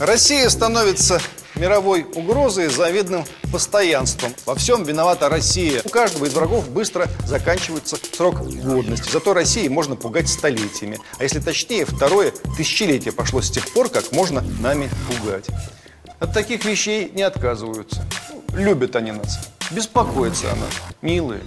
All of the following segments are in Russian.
Россия становится мировой угрозой завидным постоянством. Во всем виновата Россия. У каждого из врагов быстро заканчивается срок годности. Зато России можно пугать столетиями. А если точнее, второе тысячелетие пошло с тех пор, как можно нами пугать. От таких вещей не отказываются. Любят они нас. Беспокоятся о нас. Милые.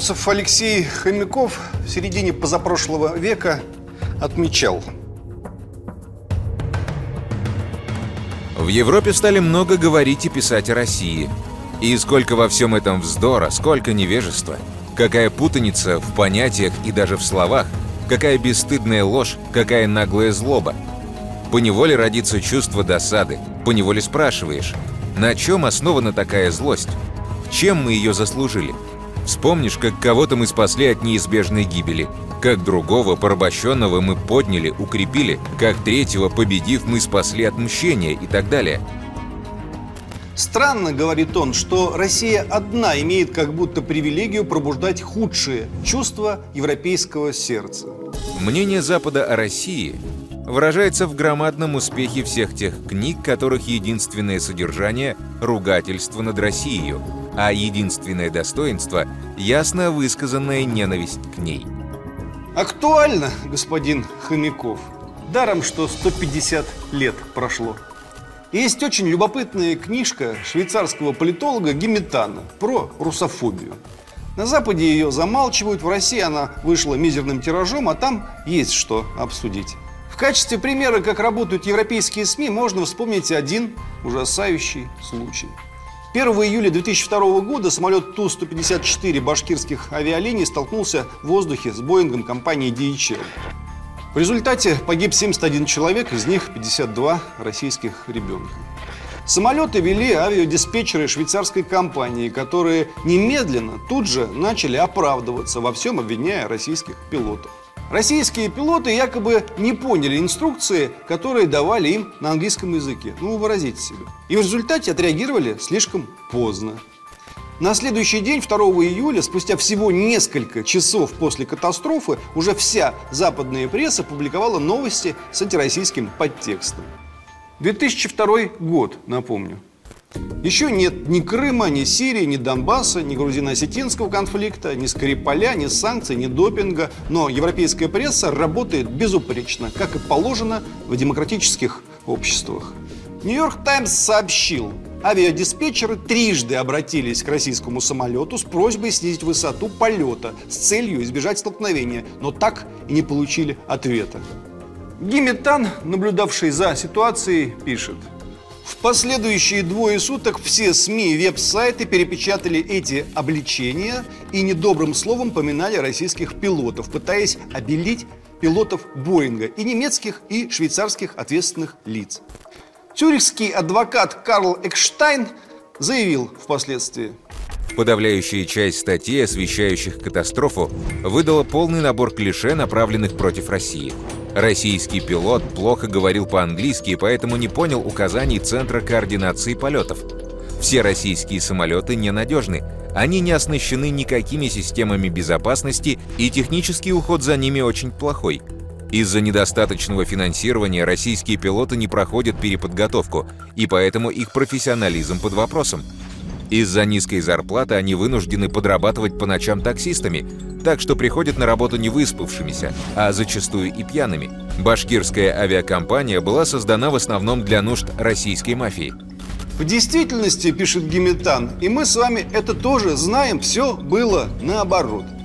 Философ Алексей Хомяков в середине позапрошлого века отмечал. В Европе стали много говорить и писать о России. И сколько во всем этом вздора, сколько невежества. Какая путаница в понятиях и даже в словах. Какая бесстыдная ложь, какая наглая злоба. Поневоле родится чувство досады. Поневоле спрашиваешь, на чем основана такая злость? Чем мы ее заслужили? Вспомнишь, как кого-то мы спасли от неизбежной гибели, как другого, порабощенного, мы подняли, укрепили, как третьего, победив, мы спасли от мщения и так далее. Странно, говорит он, что Россия одна имеет как будто привилегию пробуждать худшие чувства европейского сердца. Мнение Запада о России выражается в громадном успехе всех тех книг, которых единственное содержание – ругательство над Россией, а единственное достоинство – ясно высказанная ненависть к ней. Актуально, господин Хомяков. Даром, что 150 лет прошло. Есть очень любопытная книжка швейцарского политолога Геметана про русофобию. На Западе ее замалчивают, в России она вышла мизерным тиражом, а там есть что обсудить. В качестве примера, как работают европейские СМИ, можно вспомнить один ужасающий случай – 1 июля 2002 года самолет Ту-154 башкирских авиалиний столкнулся в воздухе с Боингом компании DHL. В результате погиб 71 человек, из них 52 российских ребенка. Самолеты вели авиадиспетчеры швейцарской компании, которые немедленно тут же начали оправдываться во всем, обвиняя российских пилотов. Российские пилоты якобы не поняли инструкции, которые давали им на английском языке. Ну, выразите себе. И в результате отреагировали слишком поздно. На следующий день, 2 июля, спустя всего несколько часов после катастрофы, уже вся западная пресса публиковала новости с антироссийским подтекстом. 2002 год, напомню. Еще нет ни Крыма, ни Сирии, ни Донбасса, ни грузино-осетинского конфликта, ни Скрипаля, ни санкций, ни допинга. Но европейская пресса работает безупречно, как и положено в демократических обществах. Нью-Йорк Таймс сообщил, авиадиспетчеры трижды обратились к российскому самолету с просьбой снизить высоту полета с целью избежать столкновения, но так и не получили ответа. Гиметан, наблюдавший за ситуацией, пишет – в последующие двое суток все СМИ и веб-сайты перепечатали эти обличения и недобрым словом поминали российских пилотов, пытаясь обелить пилотов Боинга и немецких, и швейцарских ответственных лиц. Цюрихский адвокат Карл Экштайн заявил впоследствии. Подавляющая часть статей, освещающих катастрофу, выдала полный набор клише, направленных против России – Российский пилот плохо говорил по-английски, поэтому не понял указаний Центра координации полетов. Все российские самолеты ненадежны, они не оснащены никакими системами безопасности, и технический уход за ними очень плохой. Из-за недостаточного финансирования российские пилоты не проходят переподготовку, и поэтому их профессионализм под вопросом. Из-за низкой зарплаты они вынуждены подрабатывать по ночам таксистами, так что приходят на работу не выспавшимися, а зачастую и пьяными. Башкирская авиакомпания была создана в основном для нужд российской мафии. В действительности, пишет Геметан, и мы с вами это тоже знаем, все было наоборот –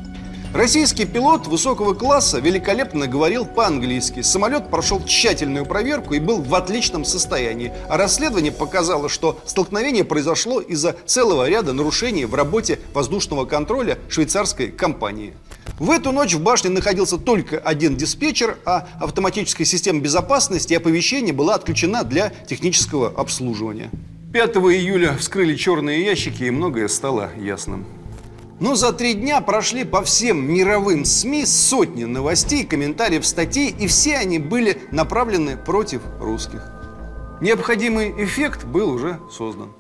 Российский пилот высокого класса великолепно говорил по-английски. Самолет прошел тщательную проверку и был в отличном состоянии. А расследование показало, что столкновение произошло из-за целого ряда нарушений в работе воздушного контроля швейцарской компании. В эту ночь в башне находился только один диспетчер, а автоматическая система безопасности и оповещения была отключена для технического обслуживания. 5 июля вскрыли черные ящики, и многое стало ясным. Но за три дня прошли по всем мировым СМИ сотни новостей, комментариев, статей, и все они были направлены против русских. Необходимый эффект был уже создан.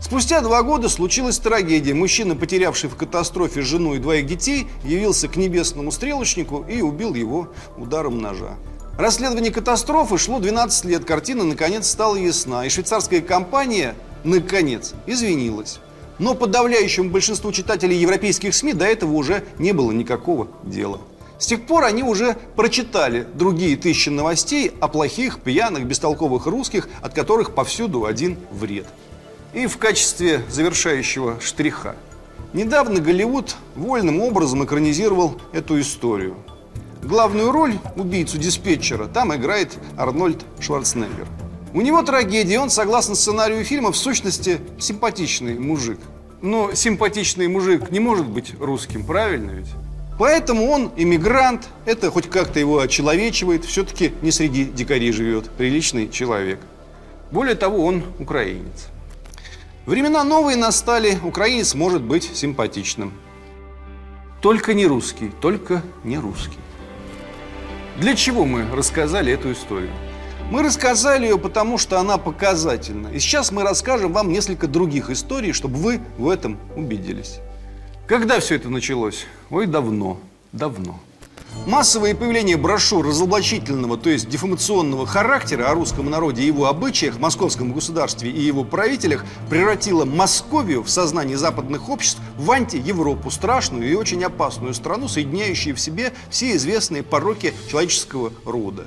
Спустя два года случилась трагедия. Мужчина, потерявший в катастрофе жену и двоих детей, явился к небесному стрелочнику и убил его ударом ножа. Расследование катастрофы шло 12 лет. Картина наконец стала ясна. И швейцарская компания, наконец, извинилась. Но подавляющему большинству читателей европейских СМИ до этого уже не было никакого дела. С тех пор они уже прочитали другие тысячи новостей о плохих, пьяных, бестолковых русских, от которых повсюду один вред. И в качестве завершающего штриха. Недавно Голливуд вольным образом экранизировал эту историю. Главную роль, убийцу диспетчера, там играет Арнольд Шварценеггер. У него трагедия, он, согласно сценарию фильма, в сущности симпатичный мужик. Но симпатичный мужик не может быть русским, правильно ведь? Поэтому он иммигрант, это хоть как-то его очеловечивает, все-таки не среди дикарей живет, приличный человек. Более того, он украинец. Времена новые настали, украинец может быть симпатичным. Только не русский, только не русский. Для чего мы рассказали эту историю? Мы рассказали ее, потому что она показательна. И сейчас мы расскажем вам несколько других историй, чтобы вы в этом убедились. Когда все это началось? Ой, давно, давно. Массовое появление брошюр разоблачительного, то есть дефамационного характера о русском народе и его обычаях, московском государстве и его правителях превратило Московию в сознании западных обществ в анти-Европу, страшную и очень опасную страну, соединяющую в себе все известные пороки человеческого рода.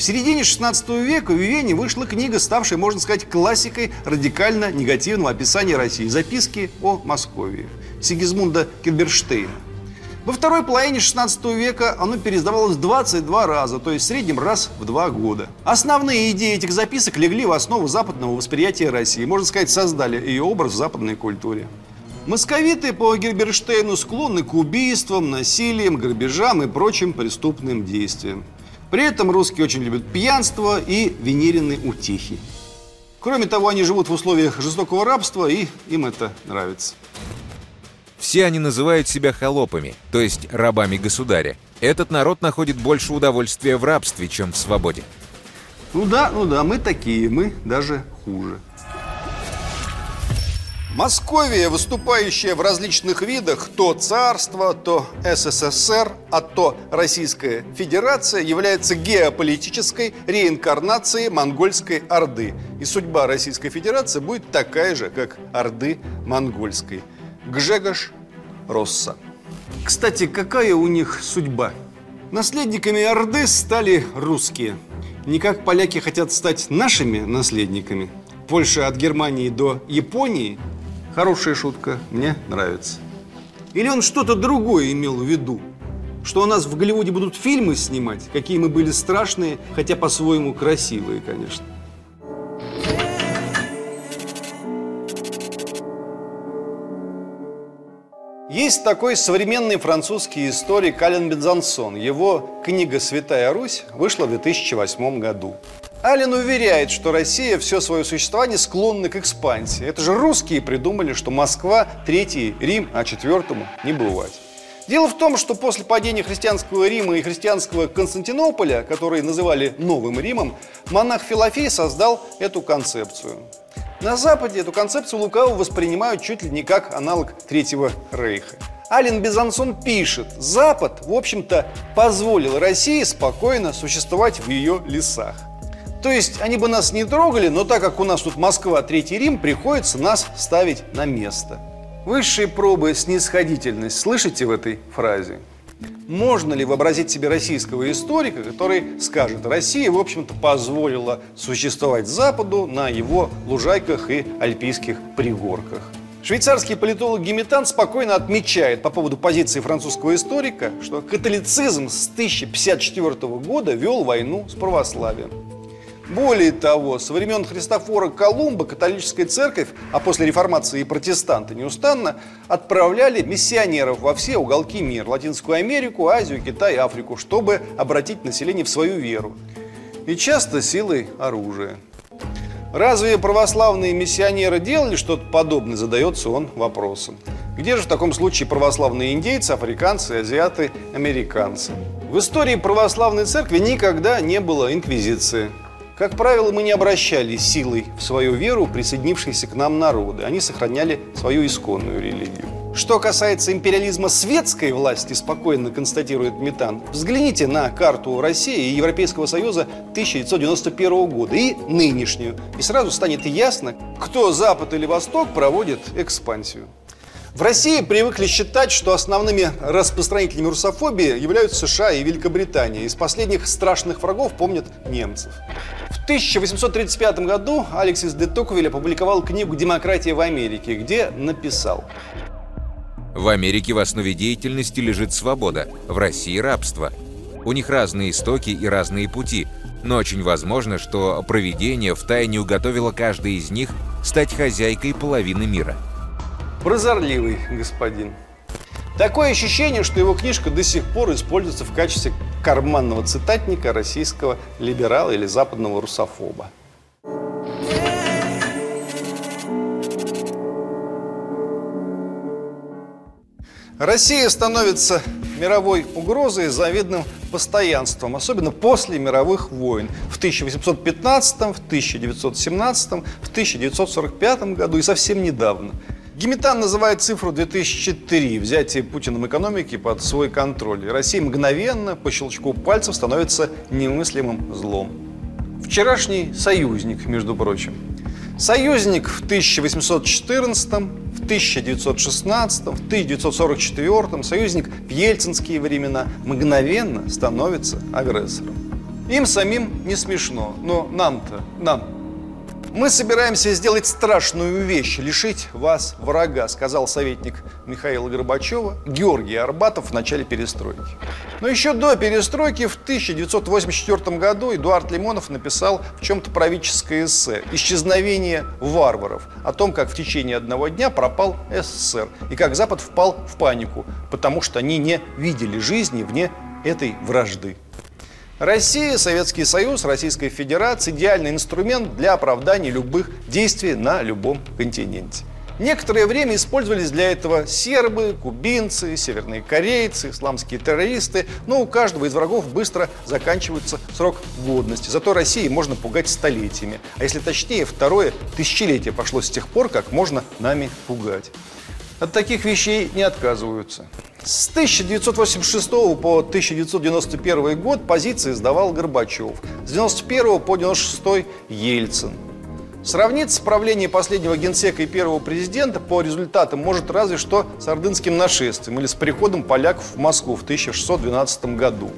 В середине 16 века в Вене вышла книга, ставшая, можно сказать, классикой радикально негативного описания России «Записки о Московии» Сигизмунда Кильберштейна. Во второй половине 16 века оно переиздавалось 22 раза, то есть в среднем раз в два года. Основные идеи этих записок легли в основу западного восприятия России, можно сказать, создали ее образ в западной культуре. Московиты по Гильберштейну склонны к убийствам, насилиям, грабежам и прочим преступным действиям. При этом русские очень любят пьянство и венерины утехи. Кроме того, они живут в условиях жестокого рабства, и им это нравится. Все они называют себя холопами, то есть рабами государя. Этот народ находит больше удовольствия в рабстве, чем в свободе. Ну да, ну да, мы такие, мы даже хуже. Московия, выступающая в различных видах, то царство, то СССР, а то Российская Федерация, является геополитической реинкарнацией монгольской Орды. И судьба Российской Федерации будет такая же, как Орды монгольской. Гжегош Росса. Кстати, какая у них судьба? Наследниками Орды стали русские. Не как поляки хотят стать нашими наследниками. Польша от Германии до Японии – Хорошая шутка, мне нравится. Или он что-то другое имел в виду? Что у нас в Голливуде будут фильмы снимать, какие мы были страшные, хотя по-своему красивые, конечно. Есть такой современный французский историк Ален Бензансон. Его книга «Святая Русь» вышла в 2008 году. Аллен уверяет, что Россия все свое существование склонна к экспансии. Это же русские придумали, что Москва – третий Рим, а четвертому не бывать. Дело в том, что после падения христианского Рима и христианского Константинополя, которые называли Новым Римом, монах Филофей создал эту концепцию. На Западе эту концепцию лукаво воспринимают чуть ли не как аналог Третьего Рейха. Ален Безансон пишет, Запад, в общем-то, позволил России спокойно существовать в ее лесах. То есть они бы нас не трогали, но так как у нас тут Москва, Третий Рим, приходится нас ставить на место. Высшие пробы снисходительность слышите в этой фразе? Можно ли вообразить себе российского историка, который скажет, Россия, в общем-то, позволила существовать Западу на его лужайках и альпийских пригорках? Швейцарский политолог Геметан спокойно отмечает по поводу позиции французского историка, что католицизм с 1054 года вел войну с православием. Более того, со времен Христофора Колумба католическая церковь, а после реформации и протестанты неустанно отправляли миссионеров во все уголки мира, Латинскую Америку, Азию, Китай, Африку, чтобы обратить население в свою веру. И часто силой оружия. Разве православные миссионеры делали что-то подобное, задается он вопросом. Где же в таком случае православные индейцы, африканцы, азиаты, американцы? В истории православной церкви никогда не было инквизиции. Как правило, мы не обращали силой в свою веру присоединившиеся к нам народы. Они сохраняли свою исконную религию. Что касается империализма светской власти, спокойно констатирует Метан, взгляните на карту России и Европейского Союза 1991 года и нынешнюю, и сразу станет ясно, кто Запад или Восток проводит экспансию. В России привыкли считать, что основными распространителями русофобии являются США и Великобритания. Из последних страшных врагов помнят немцев. В 1835 году Алексис де Токвиль опубликовал книгу «Демократия в Америке», где написал в Америке в основе деятельности лежит свобода, в России – рабство. У них разные истоки и разные пути, но очень возможно, что провидение втайне уготовило каждой из них стать хозяйкой половины мира. Прозорливый господин. Такое ощущение, что его книжка до сих пор используется в качестве карманного цитатника российского либерала или западного русофоба. Россия становится мировой угрозой завидным постоянством, особенно после мировых войн в 1815, в 1917, в 1945 году и совсем недавно. Геметан называет цифру 2003 – взятие Путиным экономики под свой контроль. Россия мгновенно, по щелчку пальцев, становится немыслимым злом. Вчерашний союзник, между прочим. Союзник в 1814 в 1916 в 1944 союзник в ельцинские времена мгновенно становится агрессором. Им самим не смешно, но нам-то, нам мы собираемся сделать страшную вещь – лишить вас врага, сказал советник Михаила Горбачева Георгий Арбатов в начале перестройки. Но еще до перестройки в 1984 году Эдуард Лимонов написал в чем-то правительское эссе «Исчезновение варваров» о том, как в течение одного дня пропал СССР и как Запад впал в панику, потому что они не видели жизни вне этой вражды. Россия, Советский Союз, Российская Федерация – идеальный инструмент для оправдания любых действий на любом континенте. Некоторое время использовались для этого сербы, кубинцы, северные корейцы, исламские террористы, но у каждого из врагов быстро заканчивается срок годности. Зато России можно пугать столетиями. А если точнее, второе тысячелетие пошло с тех пор, как можно нами пугать. От таких вещей не отказываются. С 1986 по 1991 год позиции сдавал Горбачев. С 1991 по 1996 Ельцин. Сравнить правление последнего генсека и первого президента по результатам может разве что с ордынским нашествием или с приходом поляков в Москву в 1612 году.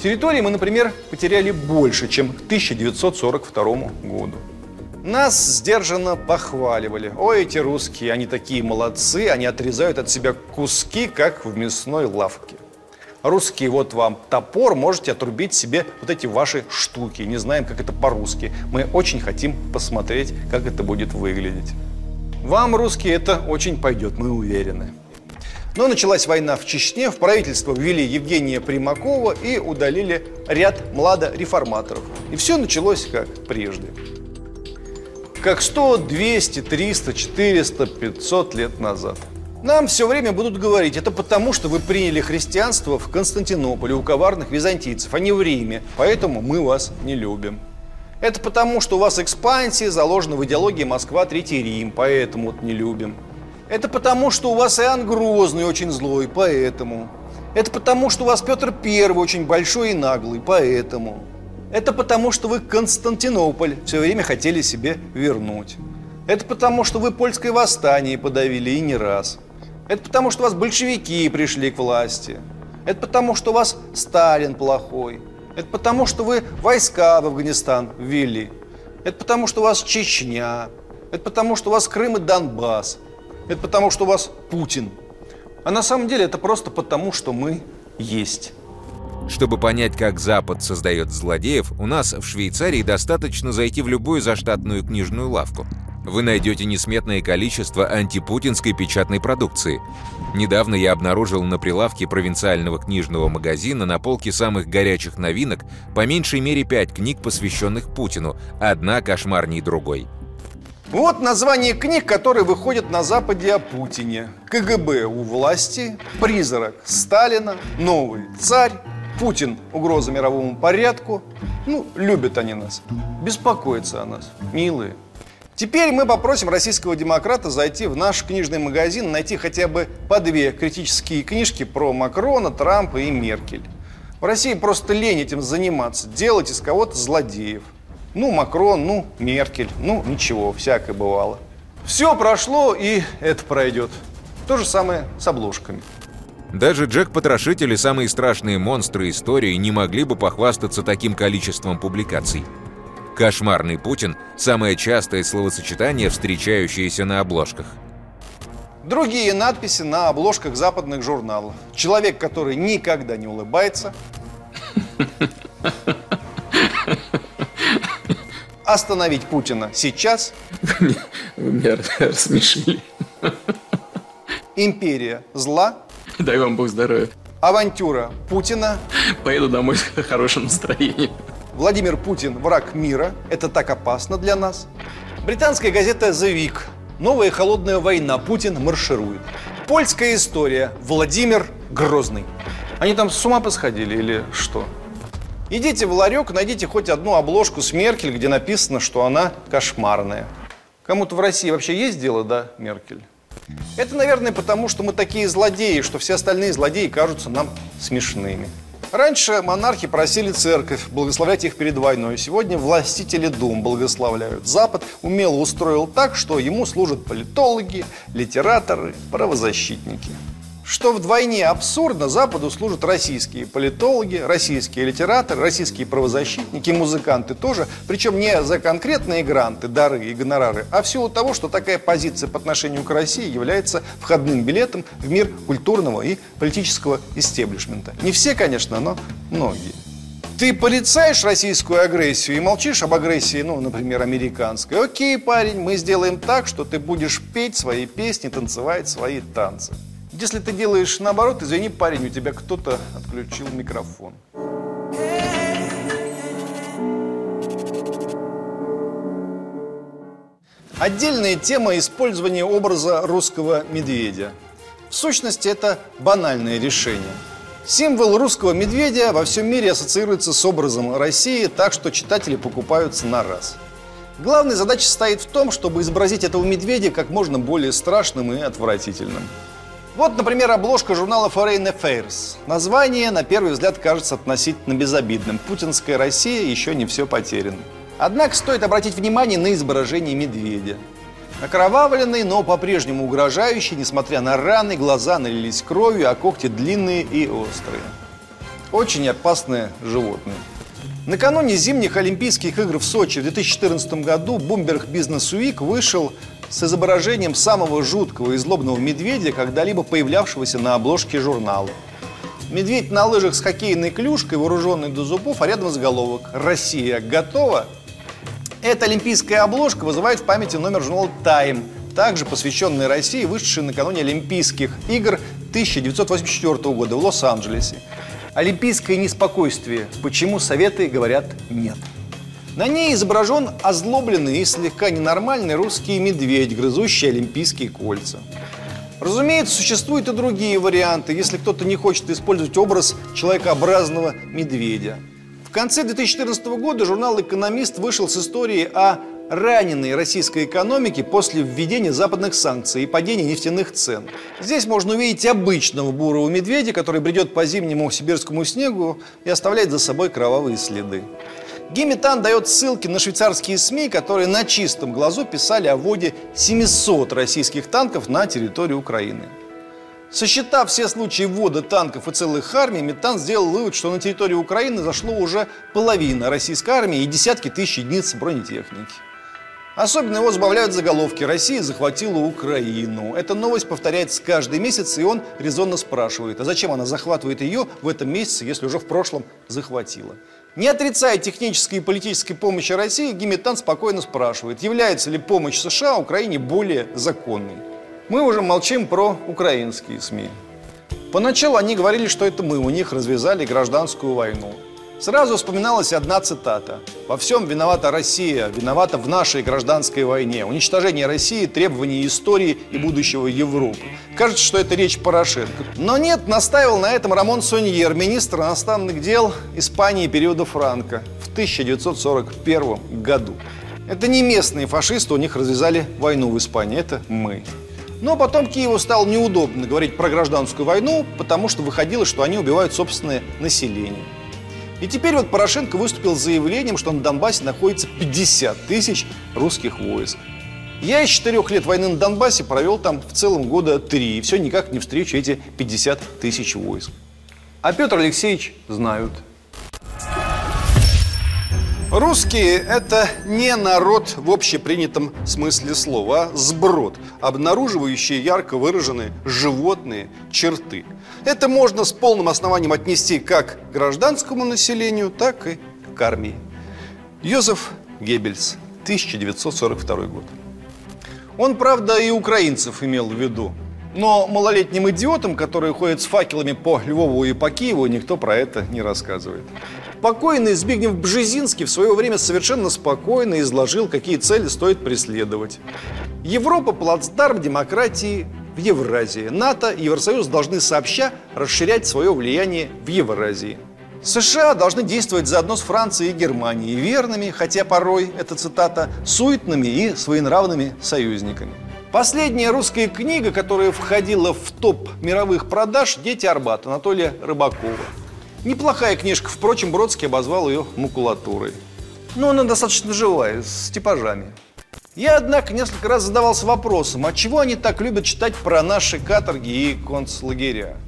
Территории мы, например, потеряли больше, чем к 1942 году. Нас сдержанно похваливали. Ой, эти русские, они такие молодцы, они отрезают от себя куски, как в мясной лавке. Русские, вот вам топор, можете отрубить себе вот эти ваши штуки. Не знаем, как это по-русски. Мы очень хотим посмотреть, как это будет выглядеть. Вам, русские, это очень пойдет, мы уверены. Но началась война в Чечне, в правительство ввели Евгения Примакова и удалили ряд младореформаторов. И все началось как прежде как 100, 200, 300, 400, 500 лет назад. Нам все время будут говорить, это потому, что вы приняли христианство в Константинополе у коварных византийцев, а не в Риме, поэтому мы вас не любим. Это потому, что у вас экспансия заложена в идеологии Москва, Третий Рим, поэтому вот не любим. Это потому, что у вас Иоанн Грозный очень злой, поэтому. Это потому, что у вас Петр Первый очень большой и наглый, поэтому. Это потому, что вы Константинополь все время хотели себе вернуть. Это потому, что вы польское восстание подавили и не раз. Это потому, что вас большевики пришли к власти. Это потому, что у вас Сталин плохой. Это потому, что вы войска в Афганистан ввели. Это потому, что у вас Чечня. Это потому, что у вас Крым и Донбасс. Это потому, что у вас Путин. А на самом деле это просто потому, что мы есть. Чтобы понять, как Запад создает злодеев, у нас в Швейцарии достаточно зайти в любую заштатную книжную лавку. вы найдете несметное количество антипутинской печатной продукции. Недавно я обнаружил на прилавке провинциального книжного магазина на полке самых горячих новинок по меньшей мере пять книг, посвященных Путину, одна кошмарней другой. Вот название книг, которые выходят на Западе о Путине. КГБ у власти, призрак Сталина, новый царь, Путин – угроза мировому порядку. Ну, любят они нас, беспокоятся о нас, милые. Теперь мы попросим российского демократа зайти в наш книжный магазин, найти хотя бы по две критические книжки про Макрона, Трампа и Меркель. В России просто лень этим заниматься, делать из кого-то злодеев. Ну, Макрон, ну, Меркель, ну, ничего, всякое бывало. Все прошло, и это пройдет. То же самое с обложками. Даже Джек-потрошитель и самые страшные монстры истории не могли бы похвастаться таким количеством публикаций. «Кошмарный Путин» — самое частое словосочетание, встречающееся на обложках. Другие надписи на обложках западных журналов. Человек, который никогда не улыбается. Остановить Путина сейчас. Вы меня рассмешили. Империя зла. Дай вам Бог здоровья. Авантюра Путина. Поеду домой с хорошим настроением. Владимир Путин – враг мира. Это так опасно для нас. Британская газета «The Week». Новая холодная война. Путин марширует. Польская история. Владимир Грозный. Они там с ума посходили или что? Идите в ларек, найдите хоть одну обложку с Меркель, где написано, что она кошмарная. Кому-то в России вообще есть дело, да, Меркель? Это, наверное, потому, что мы такие злодеи, что все остальные злодеи кажутся нам смешными. Раньше монархи просили церковь благословлять их перед войной. Сегодня властители дум благословляют. Запад умело устроил так, что ему служат политологи, литераторы, правозащитники. Что вдвойне абсурдно, Западу служат российские политологи, российские литераторы, российские правозащитники, музыканты тоже, причем не за конкретные гранты, дары и гонорары, а в силу того, что такая позиция по отношению к России является входным билетом в мир культурного и политического истеблишмента. Не все, конечно, но многие. Ты порицаешь российскую агрессию и молчишь об агрессии, ну, например, американской. Окей, парень, мы сделаем так, что ты будешь петь свои песни, танцевать свои танцы. Если ты делаешь наоборот, извини, парень, у тебя кто-то отключил микрофон. Отдельная тема использования образа русского медведя. В сущности, это банальное решение. Символ русского медведя во всем мире ассоциируется с образом России, так что читатели покупаются на раз. Главная задача состоит в том, чтобы изобразить этого медведя как можно более страшным и отвратительным. Вот, например, обложка журнала Foreign Affairs. Название, на первый взгляд, кажется относительно безобидным. Путинская Россия еще не все потеряно. Однако стоит обратить внимание на изображение медведя. Окровавленный, но по-прежнему угрожающий, несмотря на раны, глаза налились кровью, а когти длинные и острые. Очень опасное животное. Накануне зимних Олимпийских игр в Сочи в 2014 году Bloomberg Business Week вышел с изображением самого жуткого и злобного медведя, когда-либо появлявшегося на обложке журнала. Медведь на лыжах с хоккейной клюшкой, вооруженный до зубов, а рядом заголовок «Россия готова?». Эта олимпийская обложка вызывает в памяти номер журнала «Тайм», также посвященный России, вышедший накануне Олимпийских игр 1984 года в Лос-Анджелесе. Олимпийское неспокойствие. Почему Советы говорят «нет». На ней изображен озлобленный и слегка ненормальный русский медведь, грызущий олимпийские кольца. Разумеется, существуют и другие варианты, если кто-то не хочет использовать образ человекообразного медведя. В конце 2014 года журнал «Экономист» вышел с историей о раненой российской экономике после введения западных санкций и падения нефтяных цен. Здесь можно увидеть обычного бурого медведя, который бредет по зимнему сибирскому снегу и оставляет за собой кровавые следы. Геметан дает ссылки на швейцарские СМИ, которые на чистом глазу писали о вводе 700 российских танков на территорию Украины. Сосчитав все случаи ввода танков и целых армий, Метан сделал вывод, что на территории Украины зашло уже половина российской армии и десятки тысяч единиц бронетехники. Особенно его забавляют заголовки «Россия захватила Украину». Эта новость повторяется каждый месяц, и он резонно спрашивает, а зачем она захватывает ее в этом месяце, если уже в прошлом захватила? Не отрицая технической и политической помощи России, Гимитан спокойно спрашивает, является ли помощь США Украине более законной. Мы уже молчим про украинские СМИ. Поначалу они говорили, что это мы у них развязали гражданскую войну. Сразу вспоминалась одна цитата. «Во всем виновата Россия, виновата в нашей гражданской войне. Уничтожение России, требования истории и будущего Европы». Кажется, что это речь Порошенко. Но нет, настаивал на этом Рамон Соньер, министр иностранных дел Испании периода Франка в 1941 году. Это не местные фашисты у них развязали войну в Испании, это мы. Но потом Киеву стало неудобно говорить про гражданскую войну, потому что выходило, что они убивают собственное население. И теперь вот Порошенко выступил с заявлением, что на Донбассе находится 50 тысяч русских войск. Я из четырех лет войны на Донбассе провел там в целом года три, и все никак не встречу эти 50 тысяч войск. А Петр Алексеевич знают – Русские – это не народ в общепринятом смысле слова, а сброд, обнаруживающий ярко выраженные животные черты. Это можно с полным основанием отнести как к гражданскому населению, так и к армии. Йозеф Геббельс, 1942 год. Он, правда, и украинцев имел в виду. Но малолетним идиотам, которые ходят с факелами по Львову и по Киеву, никто про это не рассказывает. Покойный Збигнев Бжезинский в свое время совершенно спокойно изложил, какие цели стоит преследовать. Европа – плацдарм демократии в Евразии. НАТО и Евросоюз должны сообща расширять свое влияние в Евразии. США должны действовать заодно с Францией и Германией, верными, хотя порой, это цитата, суетными и своенравными союзниками. Последняя русская книга, которая входила в топ мировых продаж «Дети Арбата» Анатолия Рыбакова. Неплохая книжка, впрочем, Бродский обозвал ее макулатурой. Но она достаточно живая, с типажами. Я, однако, несколько раз задавался вопросом, от чего они так любят читать про наши каторги и концлагеря.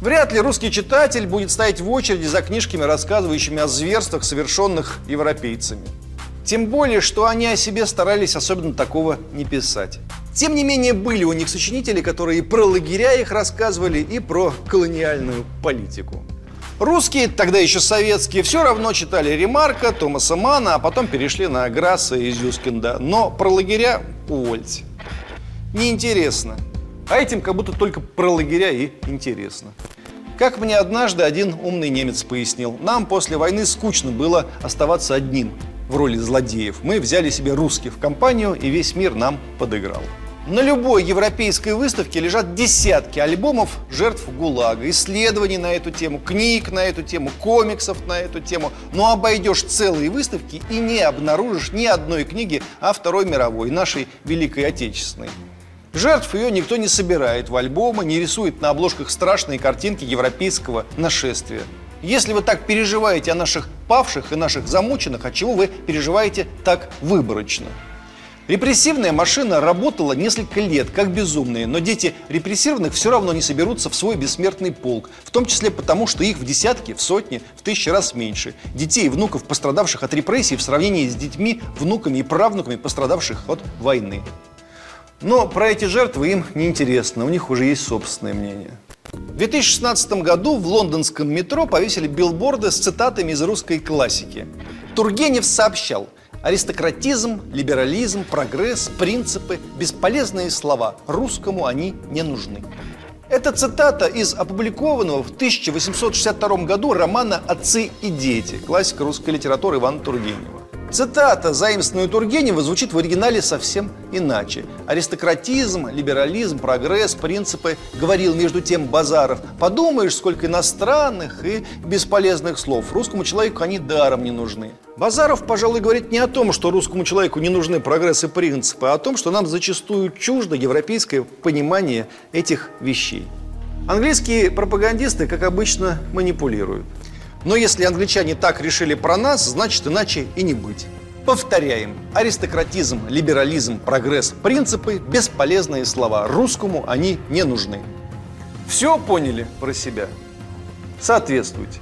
Вряд ли русский читатель будет стоять в очереди за книжками, рассказывающими о зверствах, совершенных европейцами. Тем более, что они о себе старались особенно такого не писать. Тем не менее, были у них сочинители, которые и про лагеря их рассказывали, и про колониальную политику. Русские, тогда еще советские, все равно читали Ремарка, Томаса Мана, а потом перешли на Грасса и Зюскинда. Но про лагеря увольте. Неинтересно. А этим как будто только про лагеря и интересно. Как мне однажды один умный немец пояснил, нам после войны скучно было оставаться одним в роли злодеев. Мы взяли себе русских в компанию, и весь мир нам подыграл. На любой европейской выставке лежат десятки альбомов жертв ГУЛАГа, исследований на эту тему, книг на эту тему, комиксов на эту тему. Но обойдешь целые выставки и не обнаружишь ни одной книги о Второй мировой, нашей Великой Отечественной. Жертв ее никто не собирает в альбомы, не рисует на обложках страшные картинки европейского нашествия. Если вы так переживаете о наших павших и наших замученных, от чего вы переживаете так выборочно? Репрессивная машина работала несколько лет, как безумные, но дети репрессированных все равно не соберутся в свой бессмертный полк, в том числе потому, что их в десятки, в сотни, в тысячи раз меньше. Детей и внуков, пострадавших от репрессий, в сравнении с детьми, внуками и правнуками, пострадавших от войны. Но про эти жертвы им не интересно, у них уже есть собственное мнение. В 2016 году в лондонском метро повесили билборды с цитатами из русской классики. Тургенев сообщал – Аристократизм, либерализм, прогресс, принципы – бесполезные слова. Русскому они не нужны. Это цитата из опубликованного в 1862 году романа «Отцы и дети» классика русской литературы Ивана Тургенева. Цитата, заимствованная Тургенева, звучит в оригинале совсем иначе. Аристократизм, либерализм, прогресс, принципы, говорил между тем Базаров. Подумаешь, сколько иностранных и бесполезных слов. Русскому человеку они даром не нужны. Базаров, пожалуй, говорит не о том, что русскому человеку не нужны прогресс и принципы, а о том, что нам зачастую чуждо европейское понимание этих вещей. Английские пропагандисты, как обычно, манипулируют. Но если англичане так решили про нас, значит иначе и не быть. Повторяем. Аристократизм, либерализм, прогресс, принципы – бесполезные слова. Русскому они не нужны. Все поняли про себя? Соответствуйте.